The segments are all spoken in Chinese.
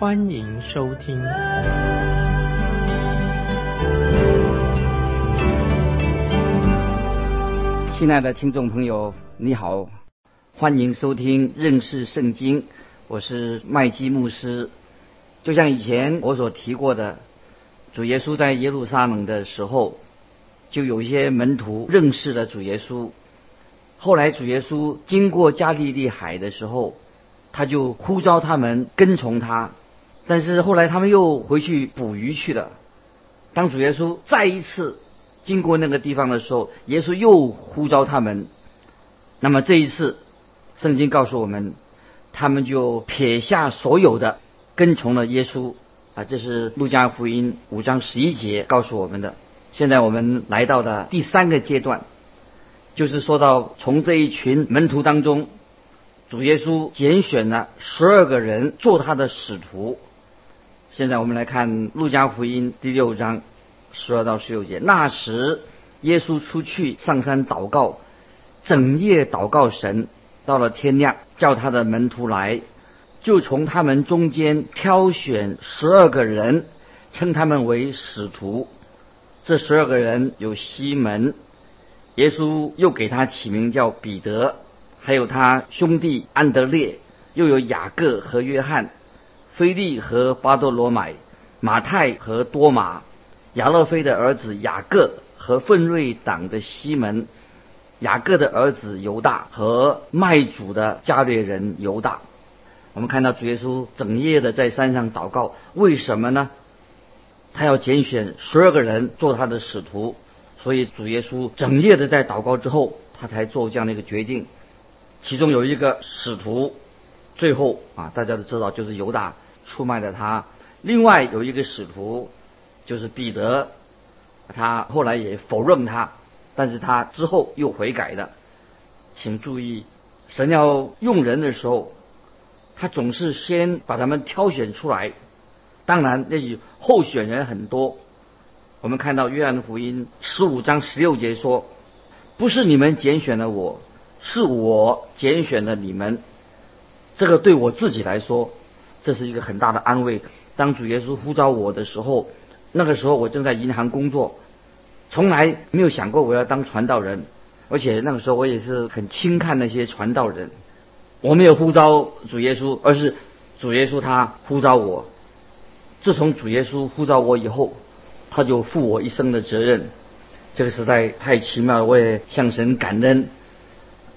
欢迎收听。亲爱的听众朋友，你好，欢迎收听认识圣经，我是麦基牧师。就像以前我所提过的，主耶稣在耶路撒冷的时候，就有一些门徒认识了主耶稣。后来主耶稣经过加利利海的时候，他就呼召他们跟从他。但是后来他们又回去捕鱼去了。当主耶稣再一次经过那个地方的时候，耶稣又呼召他们。那么这一次，圣经告诉我们，他们就撇下所有的，跟从了耶稣。啊，这是路加福音五章十一节告诉我们的。现在我们来到了第三个阶段，就是说到从这一群门徒当中，主耶稣拣选了十二个人做他的使徒。现在我们来看路加福音第六章十二到十六节。那时，耶稣出去上山祷告，整夜祷告神。到了天亮，叫他的门徒来，就从他们中间挑选十二个人，称他们为使徒。这十二个人有西门，耶稣又给他起名叫彼得，还有他兄弟安德烈，又有雅各和约翰。菲利和巴多罗买、马太和多马、亚勒菲的儿子雅各和奋锐党的西门、雅各的儿子犹大和卖主的加略人犹大。我们看到主耶稣整夜的在山上祷告，为什么呢？他要拣选十二个人做他的使徒，所以主耶稣整夜的在祷告之后，他才做这样的一个决定。其中有一个使徒，最后啊，大家都知道就是犹大。出卖了他。另外有一个使徒，就是彼得，他后来也否认他，但是他之后又悔改的。请注意，神要用人的时候，他总是先把他们挑选出来。当然，那些候选人很多。我们看到约翰福音十五章十六节说：“不是你们拣选了我，是我拣选了你们。”这个对我自己来说。这是一个很大的安慰。当主耶稣呼召我的时候，那个时候我正在银行工作，从来没有想过我要当传道人，而且那个时候我也是很轻看那些传道人。我没有呼召主耶稣，而是主耶稣他呼召我。自从主耶稣呼召我以后，他就负我一生的责任。这个实在太奇妙了，我也向神感恩。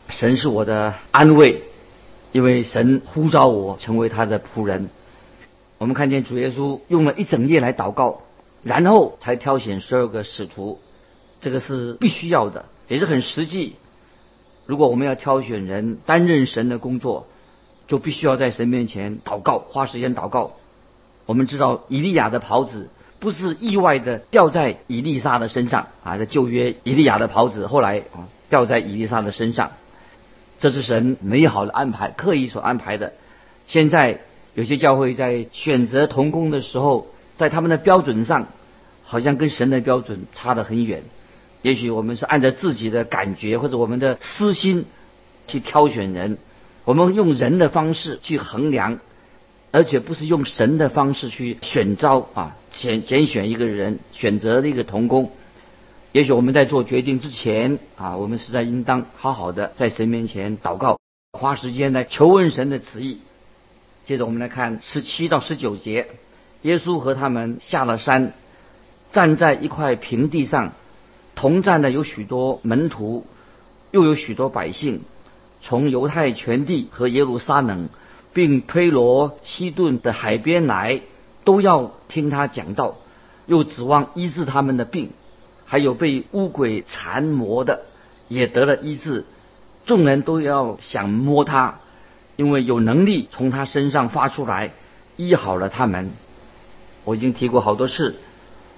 神是我的安慰。因为神呼召我成为他的仆人，我们看见主耶稣用了一整夜来祷告，然后才挑选十二个使徒，这个是必须要的，也是很实际。如果我们要挑选人担任神的工作，就必须要在神面前祷告，花时间祷告。我们知道以利亚的袍子不是意外的掉在以利沙的身上啊，在旧约以利亚的袍子后来啊掉在以利沙的身上。这是神美好的安排，刻意所安排的。现在有些教会在选择童工的时候，在他们的标准上，好像跟神的标准差得很远。也许我们是按照自己的感觉或者我们的私心去挑选人，我们用人的方式去衡量，而且不是用神的方式去选招啊，选拣选一个人，选择一个童工。也许我们在做决定之前啊，我们实在应当好好的在神面前祷告，花时间来求问神的旨意。接着我们来看十七到十九节，耶稣和他们下了山，站在一块平地上，同站的有许多门徒，又有许多百姓，从犹太全地和耶路撒冷，并推罗西顿的海边来，都要听他讲道，又指望医治他们的病。还有被乌鬼缠磨的，也得了医治。众人都要想摸他，因为有能力从他身上发出来，医好了他们。我已经提过好多次，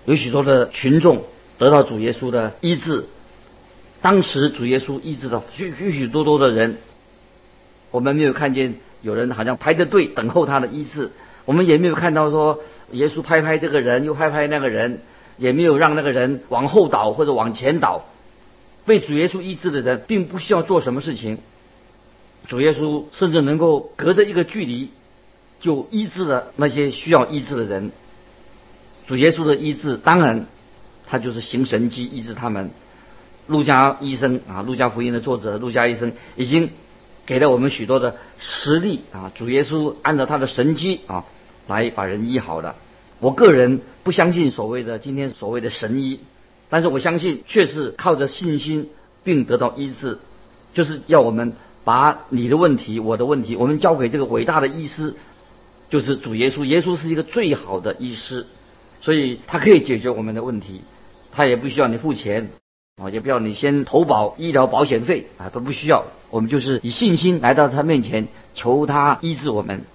有许多的群众得到主耶稣的医治。当时主耶稣医治了许许许多多的人，我们没有看见有人好像排着队等候他的医治，我们也没有看到说耶稣拍拍这个人又拍拍那个人，也没有让那个人往后倒或者往前倒。被主耶稣医治的人并不需要做什么事情，主耶稣甚至能够隔着一个距离就医治了那些需要医治的人。主耶稣的医治，当然他就是行神迹医治他们。路加医生啊，路加福音的作者路加医生已经给了我们许多的实例啊，主耶稣按照他的神迹啊来把人医好的。我个人不相信所谓的今天所谓的神医，但是我相信却是靠着信心并得到医治，就是要我们把你的问题、我的问题，我们交给这个伟大的医师，就是主耶稣。耶稣是一个最好的医师，所以他可以解决我们的问题，他也不需要你付钱。啊，也不要你先投保医疗保险费啊，都不需要。我们就是以信心来到他面前，求他医治我们。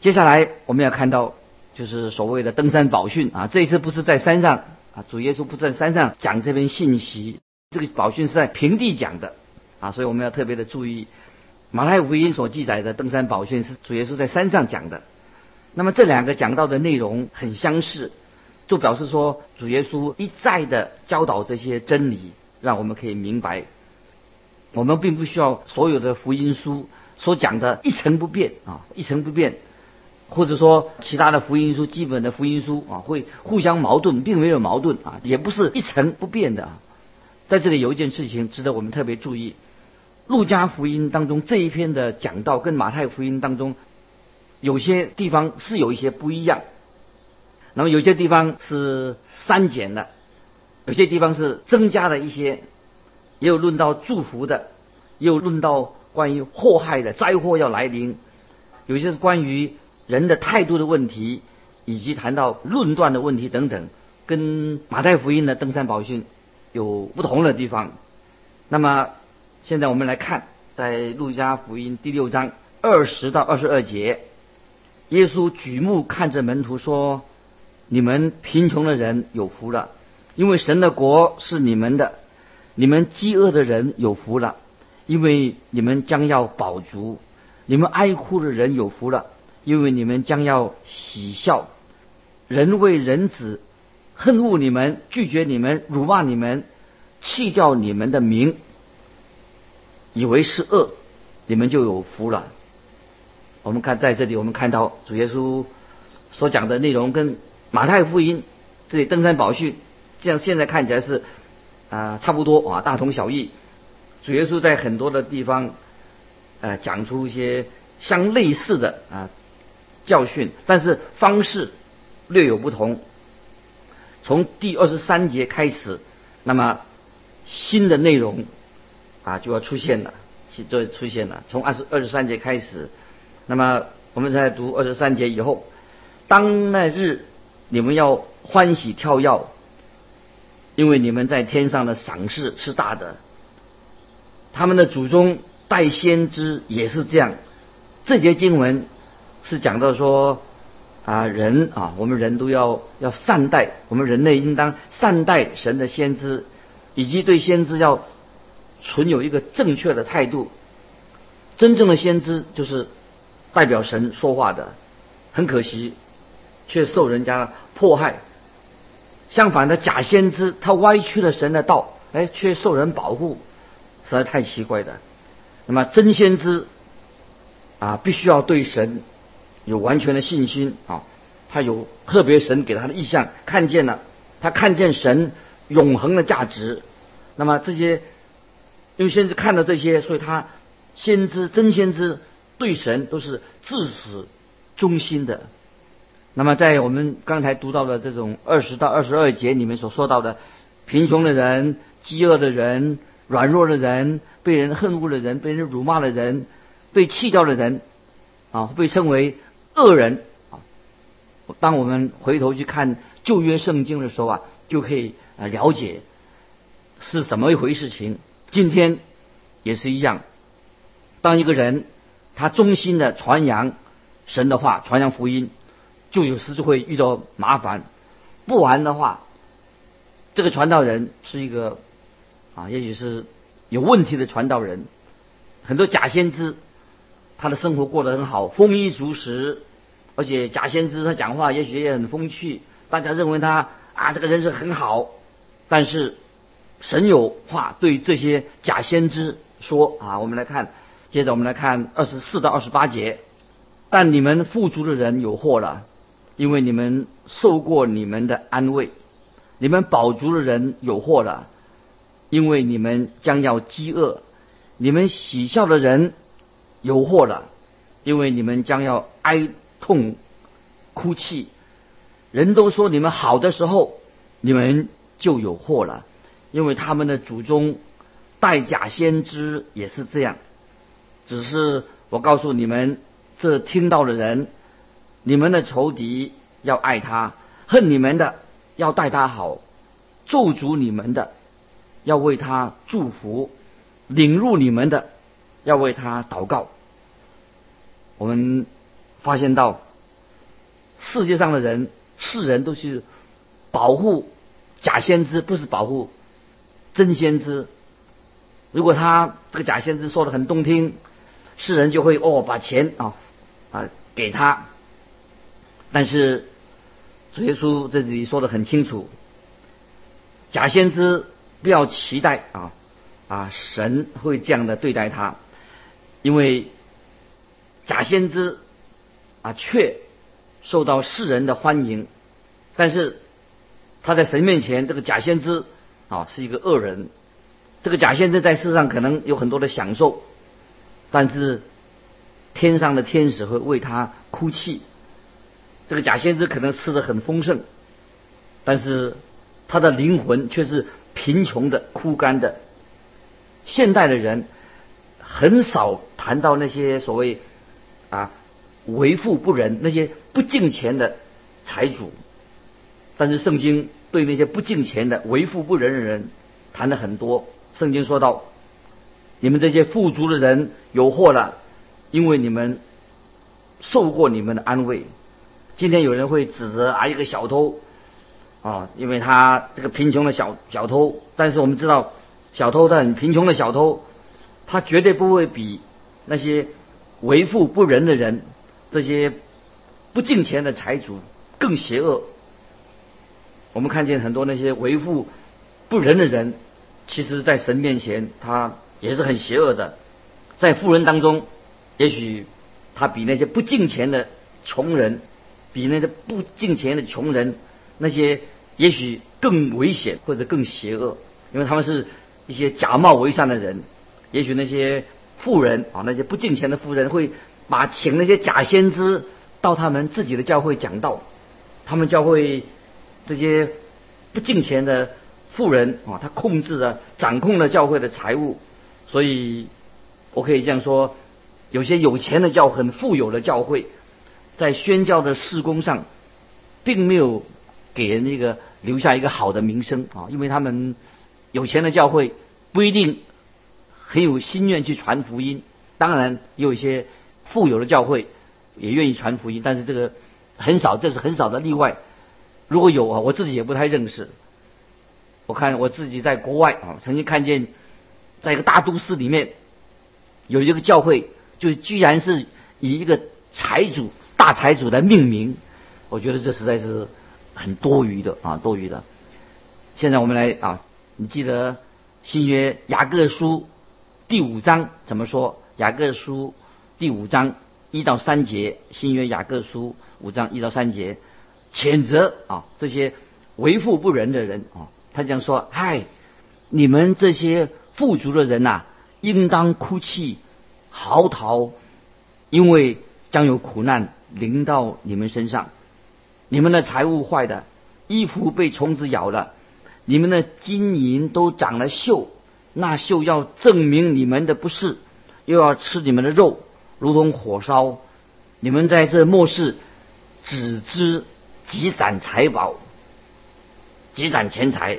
接下来我们要看到，就是所谓的登山宝训啊。这一次不是在山上啊，主耶稣不是在山上讲这篇信息，这个宝训是在平地讲的啊。所以我们要特别的注意，马太福音所记载的登山宝训是主耶稣在山上讲的。那么这两个讲到的内容很相似。就表示说，主耶稣一再的教导这些真理，让我们可以明白，我们并不需要所有的福音书所讲的一成不变啊，一成不变，或者说其他的福音书、基本的福音书啊，会互相矛盾，并没有矛盾啊，也不是一成不变的啊。在这里有一件事情值得我们特别注意，路加福音当中这一篇的讲道跟马太福音当中有些地方是有一些不一样。那么有些地方是删减的，有些地方是增加了一些，也有论到祝福的，也有论到关于祸害的灾祸要来临，有些是关于人的态度的问题，以及谈到论断的问题等等，跟马太福音的登山宝训有不同的地方。那么现在我们来看，在路加福音第六章二十到二十二节，耶稣举目看着门徒说。你们贫穷的人有福了，因为神的国是你们的；你们饥饿的人有福了，因为你们将要饱足；你们哀哭的人有福了，因为你们将要喜笑。人为人子恨恶你们，拒绝你们，辱骂你们，弃掉你们的名，以为是恶，你们就有福了。我们看在这里，我们看到主耶稣所讲的内容跟。马太福音这里登山宝训，这样现在看起来是啊差不多啊大同小异。主耶稣在很多的地方呃讲出一些相类似的啊教训，但是方式略有不同。从第二十三节开始，那么新的内容啊就要出现了，就出现了。从二十二十三节开始，那么我们在读二十三节以后，当那日。你们要欢喜跳跃，因为你们在天上的赏赐是大的。他们的祖宗代先知也是这样。这节经文是讲到说啊，人啊，我们人都要要善待，我们人类应当善待神的先知，以及对先知要存有一个正确的态度。真正的先知就是代表神说话的，很可惜。却受人家迫害。相反的，假先知他歪曲了神的道，哎，却受人保护，实在太奇怪的。那么真先知啊，必须要对神有完全的信心啊，他有特别神给他的意向，看见了，他看见神永恒的价值。那么这些，因为先知看到这些，所以他先知真先知对神都是至始忠心的。那么，在我们刚才读到的这种二十到二十二节里面所说到的，贫穷的人、饥饿的人、软弱的人、被人恨恶的人、被人辱骂的人、被弃掉的人，啊，被称为恶人啊。当我们回头去看旧约圣经的时候啊，就可以啊了解是怎么一回事情。今天也是一样，当一个人他忠心的传扬神的话，传扬福音。就有时就会遇到麻烦。不然的话，这个传道人是一个啊，也许是有问题的传道人，很多假先知，他的生活过得很好，丰衣足食，而且假先知他讲话也许也很风趣，大家认为他啊这个人是很好，但是神有话对这些假先知说啊，我们来看，接着我们来看二十四到二十八节，但你们富足的人有祸了。因为你们受过你们的安慰，你们饱足的人有祸了，因为你们将要饥饿；你们喜笑的人有祸了，因为你们将要哀痛哭泣。人都说你们好的时候，你们就有祸了，因为他们的祖宗代假先知也是这样。只是我告诉你们，这听到的人。你们的仇敌要爱他，恨你们的要待他好，咒诅你们的要为他祝福，领入你们的要为他祷告。我们发现到世界上的人，世人都是保护假先知，不是保护真先知。如果他这个假先知说的很动听，世人就会哦把钱啊啊给他。但是主耶稣这里说的很清楚，假先知不要期待啊啊神会这样的对待他，因为假先知啊却受到世人的欢迎，但是他在神面前这个假先知啊是一个恶人，这个假先知在世上可能有很多的享受，但是天上的天使会为他哭泣。这个假先知可能吃的很丰盛，但是他的灵魂却是贫穷的、枯干的。现代的人很少谈到那些所谓啊为富不仁、那些不敬钱的财主，但是圣经对那些不敬钱的为富不仁的人谈的很多。圣经说到：你们这些富足的人有祸了，因为你们受过你们的安慰。今天有人会指责啊一个小偷，啊，因为他这个贫穷的小小偷，但是我们知道，小偷他很贫穷的小偷，他绝对不会比那些为富不仁的人，这些不敬钱的财主更邪恶。我们看见很多那些为富不仁的人，其实在神面前他也是很邪恶的，在富人当中，也许他比那些不敬钱的穷人。比那些不敬钱的穷人，那些也许更危险或者更邪恶，因为他们是一些假冒为善的人。也许那些富人啊，那些不敬钱的富人会把请那些假先知到他们自己的教会讲道。他们教会这些不敬钱的富人啊，他控制了、掌控了教会的财物。所以我可以这样说：有些有钱的教很富有的教会。在宣教的事工上，并没有给人一个留下一个好的名声啊，因为他们有钱的教会不一定很有心愿去传福音。当然，也有一些富有的教会也愿意传福音，但是这个很少，这是很少的例外。如果有啊，我自己也不太认识。我看我自己在国外啊，曾经看见在一个大都市里面有一个教会，就居然是以一个财主。大财主来命名，我觉得这实在是很多余的啊，多余的。现在我们来啊，你记得新约雅各书第五章怎么说？雅各书第五章一到三节，新约雅各书五章一到三节，谴责啊这些为富不仁的人啊，他这样说：嗨，你们这些富足的人呐，应当哭泣嚎啕，因为将有苦难。临到你们身上，你们的财物坏的，衣服被虫子咬了，你们的金银都长了锈，那锈要证明你们的不是，又要吃你们的肉，如同火烧。你们在这末世只知积攒财宝，积攒钱财。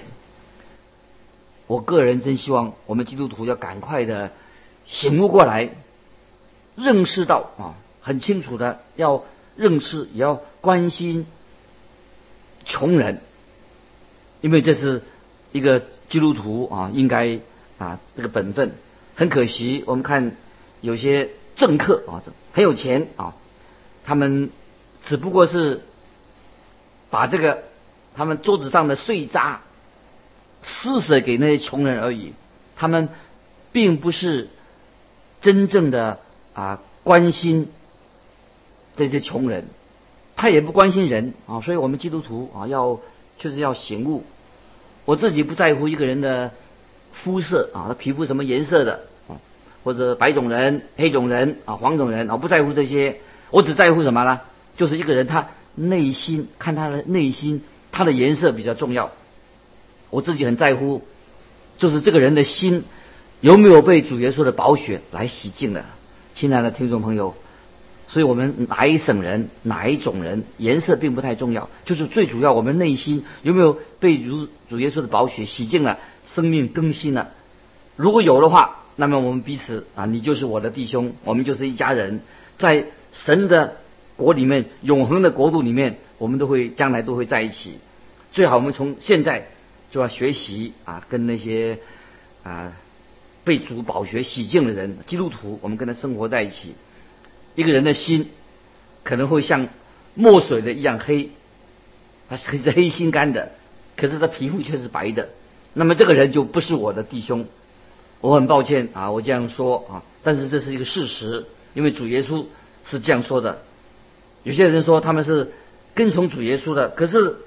我个人真希望我们基督徒要赶快的醒悟过来，认识到啊。很清楚的，要认识，也要关心穷人，因为这是一个基督徒啊，应该啊这个本分。很可惜，我们看有些政客啊，很有钱啊，他们只不过是把这个他们桌子上的碎渣施舍给那些穷人而已，他们并不是真正的啊关心这些穷人，他也不关心人啊，所以我们基督徒啊要确实要醒悟，我自己不在乎一个人的。肤色啊，他皮肤什么颜色的啊？或者白种人、黑种人啊、黄种人啊，不在乎这些，我只在乎什么呢？就是一个人他内心，看他的内心，他的颜色比较重要。我自己很在乎，就是这个人的心有没有被主耶稣的宝血来洗净了。亲爱的听众朋友，所以我们哪一省人、哪一种人，颜色并不太重要，就是最主要我们内心有没有被如主耶稣的宝血洗净了。生命更新了，如果有的话，那么我们彼此啊，你就是我的弟兄，我们就是一家人，在神的国里面，永恒的国度里面，我们都会将来都会在一起。最好我们从现在就要学习啊，跟那些啊被主宝血洗净的人，基督徒，我们跟他生活在一起。一个人的心可能会像墨水的一样黑，他是黑心肝的，可是他皮肤却是白的。那么这个人就不是我的弟兄，我很抱歉啊，我这样说啊，但是这是一个事实，因为主耶稣是这样说的。有些人说他们是跟从主耶稣的，可是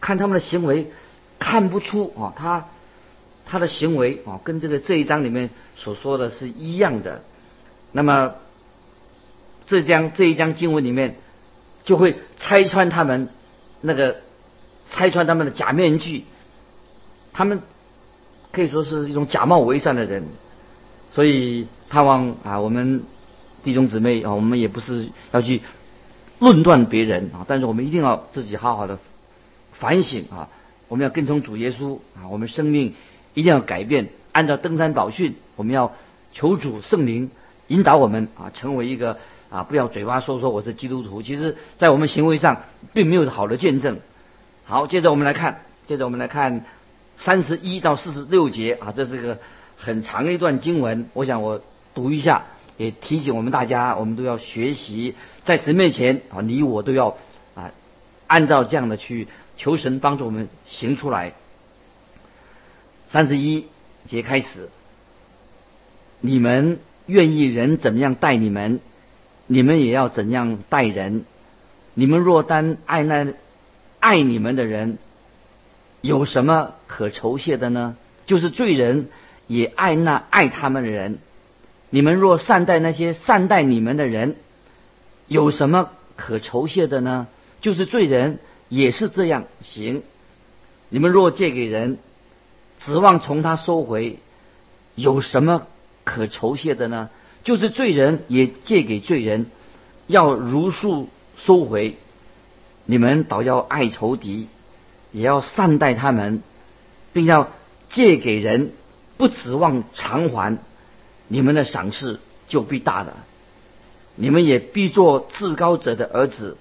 看他们的行为看不出啊，他他的行为啊跟这个这一章里面所说的是一样的。那么这章这一章经文里面就会拆穿他们那个拆穿他们的假面具。他们可以说是一种假冒伪善的人，所以盼望啊，我们弟兄姊妹啊，我们也不是要去论断别人啊，但是我们一定要自己好好的反省啊，我们要跟从主耶稣啊，我们生命一定要改变，按照登山宝训，我们要求主圣灵引导我们啊，成为一个啊，不要嘴巴说说我是基督徒，其实在我们行为上并没有好的见证。好，接着我们来看，接着我们来看。三十一到四十六节啊，这是个很长的一段经文。我想我读一下，也提醒我们大家，我们都要学习，在神面前啊，你我都要啊，按照这样的去求神帮助我们行出来。三十一节开始，你们愿意人怎么样待你们，你们也要怎样待人。你们若单爱那爱你们的人。有什么可酬谢的呢？就是罪人也爱那爱他们的人。你们若善待那些善待你们的人，有什么可酬谢的呢？就是罪人也是这样行。你们若借给人，指望从他收回，有什么可酬谢的呢？就是罪人也借给罪人，要如数收回。你们倒要爱仇敌。也要善待他们，并要借给人，不指望偿还，你们的赏赐就必大了。你们也必做至高者的儿子，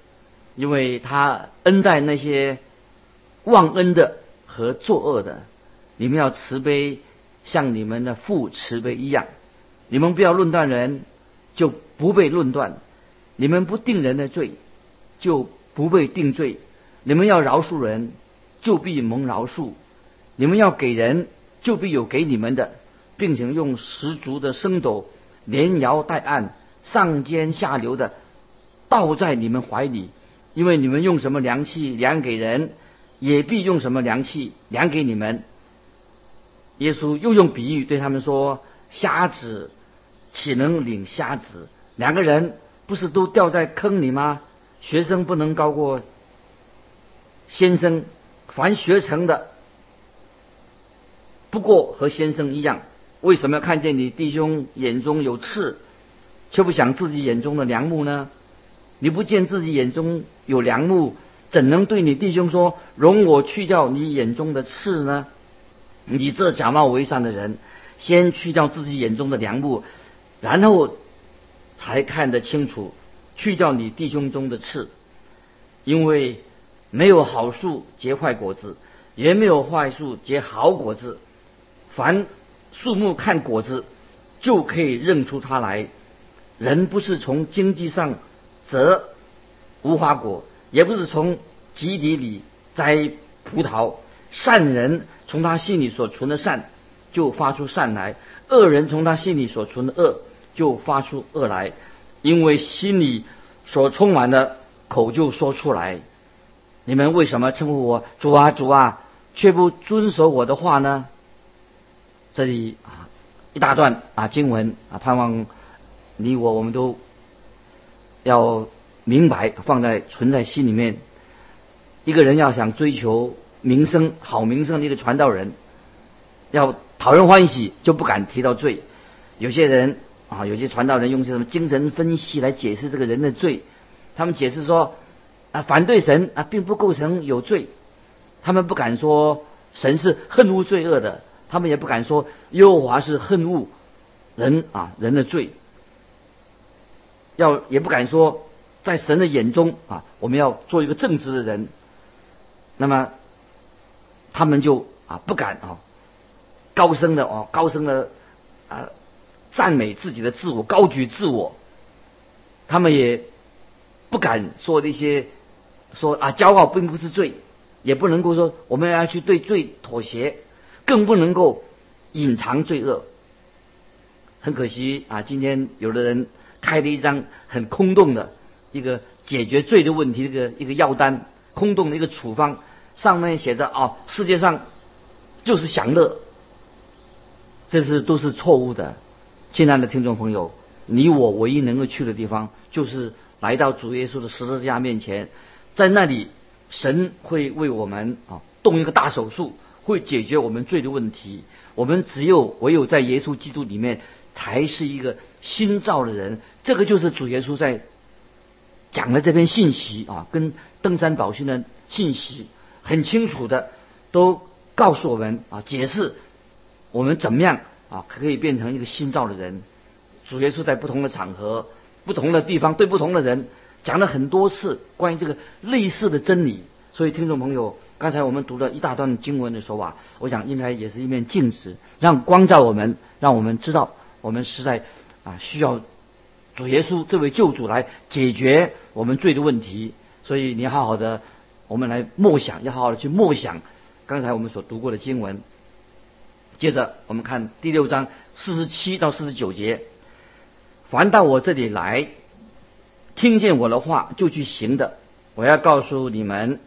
因为他恩待那些忘恩的和作恶的。你们要慈悲，像你们的父慈悲一样。你们不要论断人，就不被论断；你们不定人的罪，就不被定罪。你们要饶恕人。就必蒙饶恕，你们要给人，就必有给你们的，并且用十足的升斗连摇带按，上尖下流的倒在你们怀里，因为你们用什么量器量给人，也必用什么量器量给你们。耶稣又用比喻对他们说：瞎子岂能领瞎子？两个人不是都掉在坑里吗？学生不能高过先生。凡学成的，不过和先生一样，为什么要看见你弟兄眼中有刺，却不想自己眼中的良木呢？你不见自己眼中有良木，怎能对你弟兄说：“容我去掉你眼中的刺呢？”你这假冒为善的人，先去掉自己眼中的良木，然后才看得清楚去掉你弟兄中的刺，因为没有好树结坏果子，也没有坏树结好果子。凡树木看果子，就可以认出它来。人不是从经济上择无花果，也不是从基底里摘葡萄。善人从他心里所存的善，就发出善来；恶人从他心里所存的恶，就发出恶来。因为心里所充满的，口就说出来。你们为什么称呼我主啊主啊，却不遵守我的话呢？这里啊，一大段啊经文啊，盼望你我我们都要明白，放在存在心里面。一个人要想追求名声、好名声的一个传道人，要讨人欢喜，就不敢提到罪。有些人啊，有些传道人用些什么精神分析来解释这个人的罪，他们解释说啊，反对神啊，并不构成有罪。他们不敢说神是恨恶罪恶的。他们也不敢说耶和华是恨恶人啊人的罪，要也不敢说在神的眼中啊我们要做一个正直的人。那么他们就啊不敢啊高声的哦高声的啊赞美自己的自我高举自我，他们也不敢说那些说啊骄傲并不是罪，也不能够说我们要去对罪妥协。更不能够隐藏罪恶。很可惜啊，今天有的人开了一张很空洞的一个解决罪的问题，一个一个药单，空洞的一个处方，上面写着啊，世界上就是享乐，这是都是错误的。亲爱的听众朋友，你我唯一能够去的地方，就是来到主耶稣的十字架面前，在那里，神会为我们啊动一个大手术。会解决我们罪的问题。我们只有唯有在耶稣基督里面，才是一个新造的人。这个就是主耶稣在讲的这篇信息啊，跟登山宝训的信息很清楚的，都告诉我们啊，解释我们怎么样啊，可以变成一个新造的人。主耶稣在不同的场合、不同的地方，对不同的人讲了很多次关于这个类似的真理。所以，听众朋友。刚才我们读了一大段经文的时候啊，我想应该也是一面镜子，让光照我们，让我们知道我们实在啊需要主耶稣这位救主来解决我们罪的问题。所以你好好的，我们来默想，要好好的去默想刚才我们所读过的经文。接着我们看第六章四十七到四十九节：凡到我这里来，听见我的话就去行的，我要告诉你们。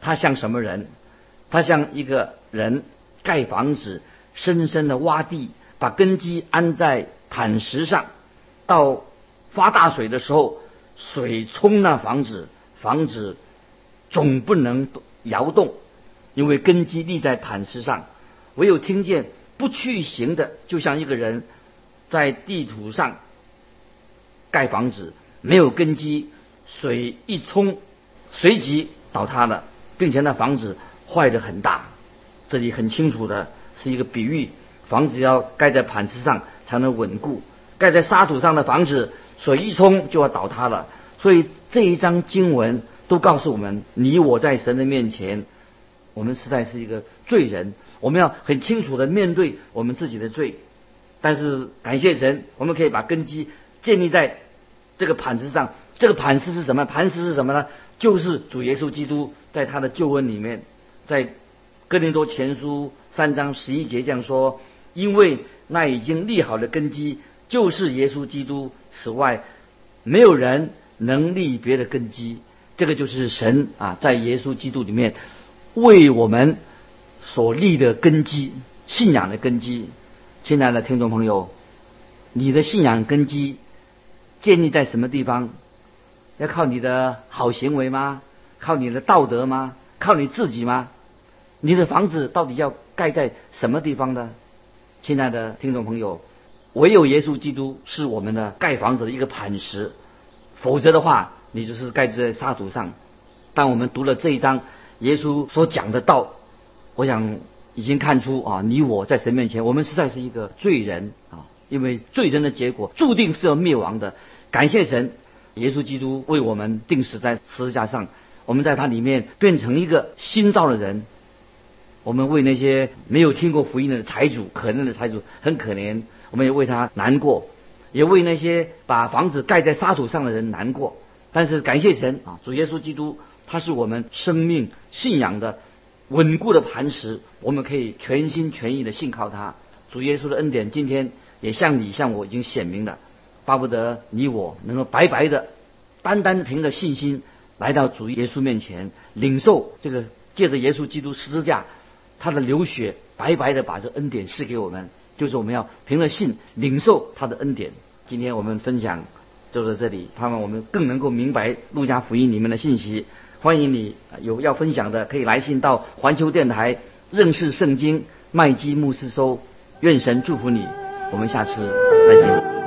他像什么人？他像一个人盖房子，深深的挖地，把根基安在磐石上。到发大水的时候，水冲那房子，房子总不能摇动，因为根基立在磐石上。唯有听见不去行的，就像一个人在地图上盖房子，没有根基，水一冲，随即倒塌了。并且那房子坏的很大，这里很清楚的是一个比喻，房子要盖在磐石上才能稳固，盖在沙土上的房子，水一冲就要倒塌了。所以这一章经文都告诉我们，你我在神的面前，我们实在是一个罪人，我们要很清楚的面对我们自己的罪。但是感谢神，我们可以把根基建立在这个磐石上。这个磐石是什么？磐石是什么呢？就是主耶稣基督在他的救恩里面，在哥林多前书三章十一节这样说：因为那已经立好的根基就是耶稣基督，此外没有人能立别的根基。这个就是神啊，在耶稣基督里面为我们所立的根基，信仰的根基。亲爱的听众朋友，你的信仰根基建立在什么地方？要靠你的好行为吗？靠你的道德吗？靠你自己吗？你的房子到底要盖在什么地方呢？亲爱的听众朋友，唯有耶稣基督是我们的盖房子的一个磐石，否则的话，你就是盖在沙土上。当我们读了这一章，耶稣所讲的道，我想已经看出啊，你我在神面前，我们实在是一个罪人啊，因为罪人的结果注定是要灭亡的。感谢神。耶稣基督为我们定死在十字架上，我们在他里面变成一个新造的人。我们为那些没有听过福音的财主，可怜的财主很可怜，我们也为他难过，也为那些把房子盖在沙土上的人难过。但是感谢神啊，主耶稣基督他是我们生命信仰的稳固的磐石，我们可以全心全意的信靠他。主耶稣的恩典今天也向你向我已经显明了，巴不得你我能够白白的、单单凭着信心来到主耶稣面前，领受这个借着耶稣基督十字架。他的流血白白的把这恩典赐给我们，就是我们要凭着信领受他的恩典。今天我们分享就在这里，盼望我们更能够明白路加福音里面的信息。欢迎你有要分享的，可以来信到环球电台认识圣经麦基牧师收。愿神祝福你，我们下次再见。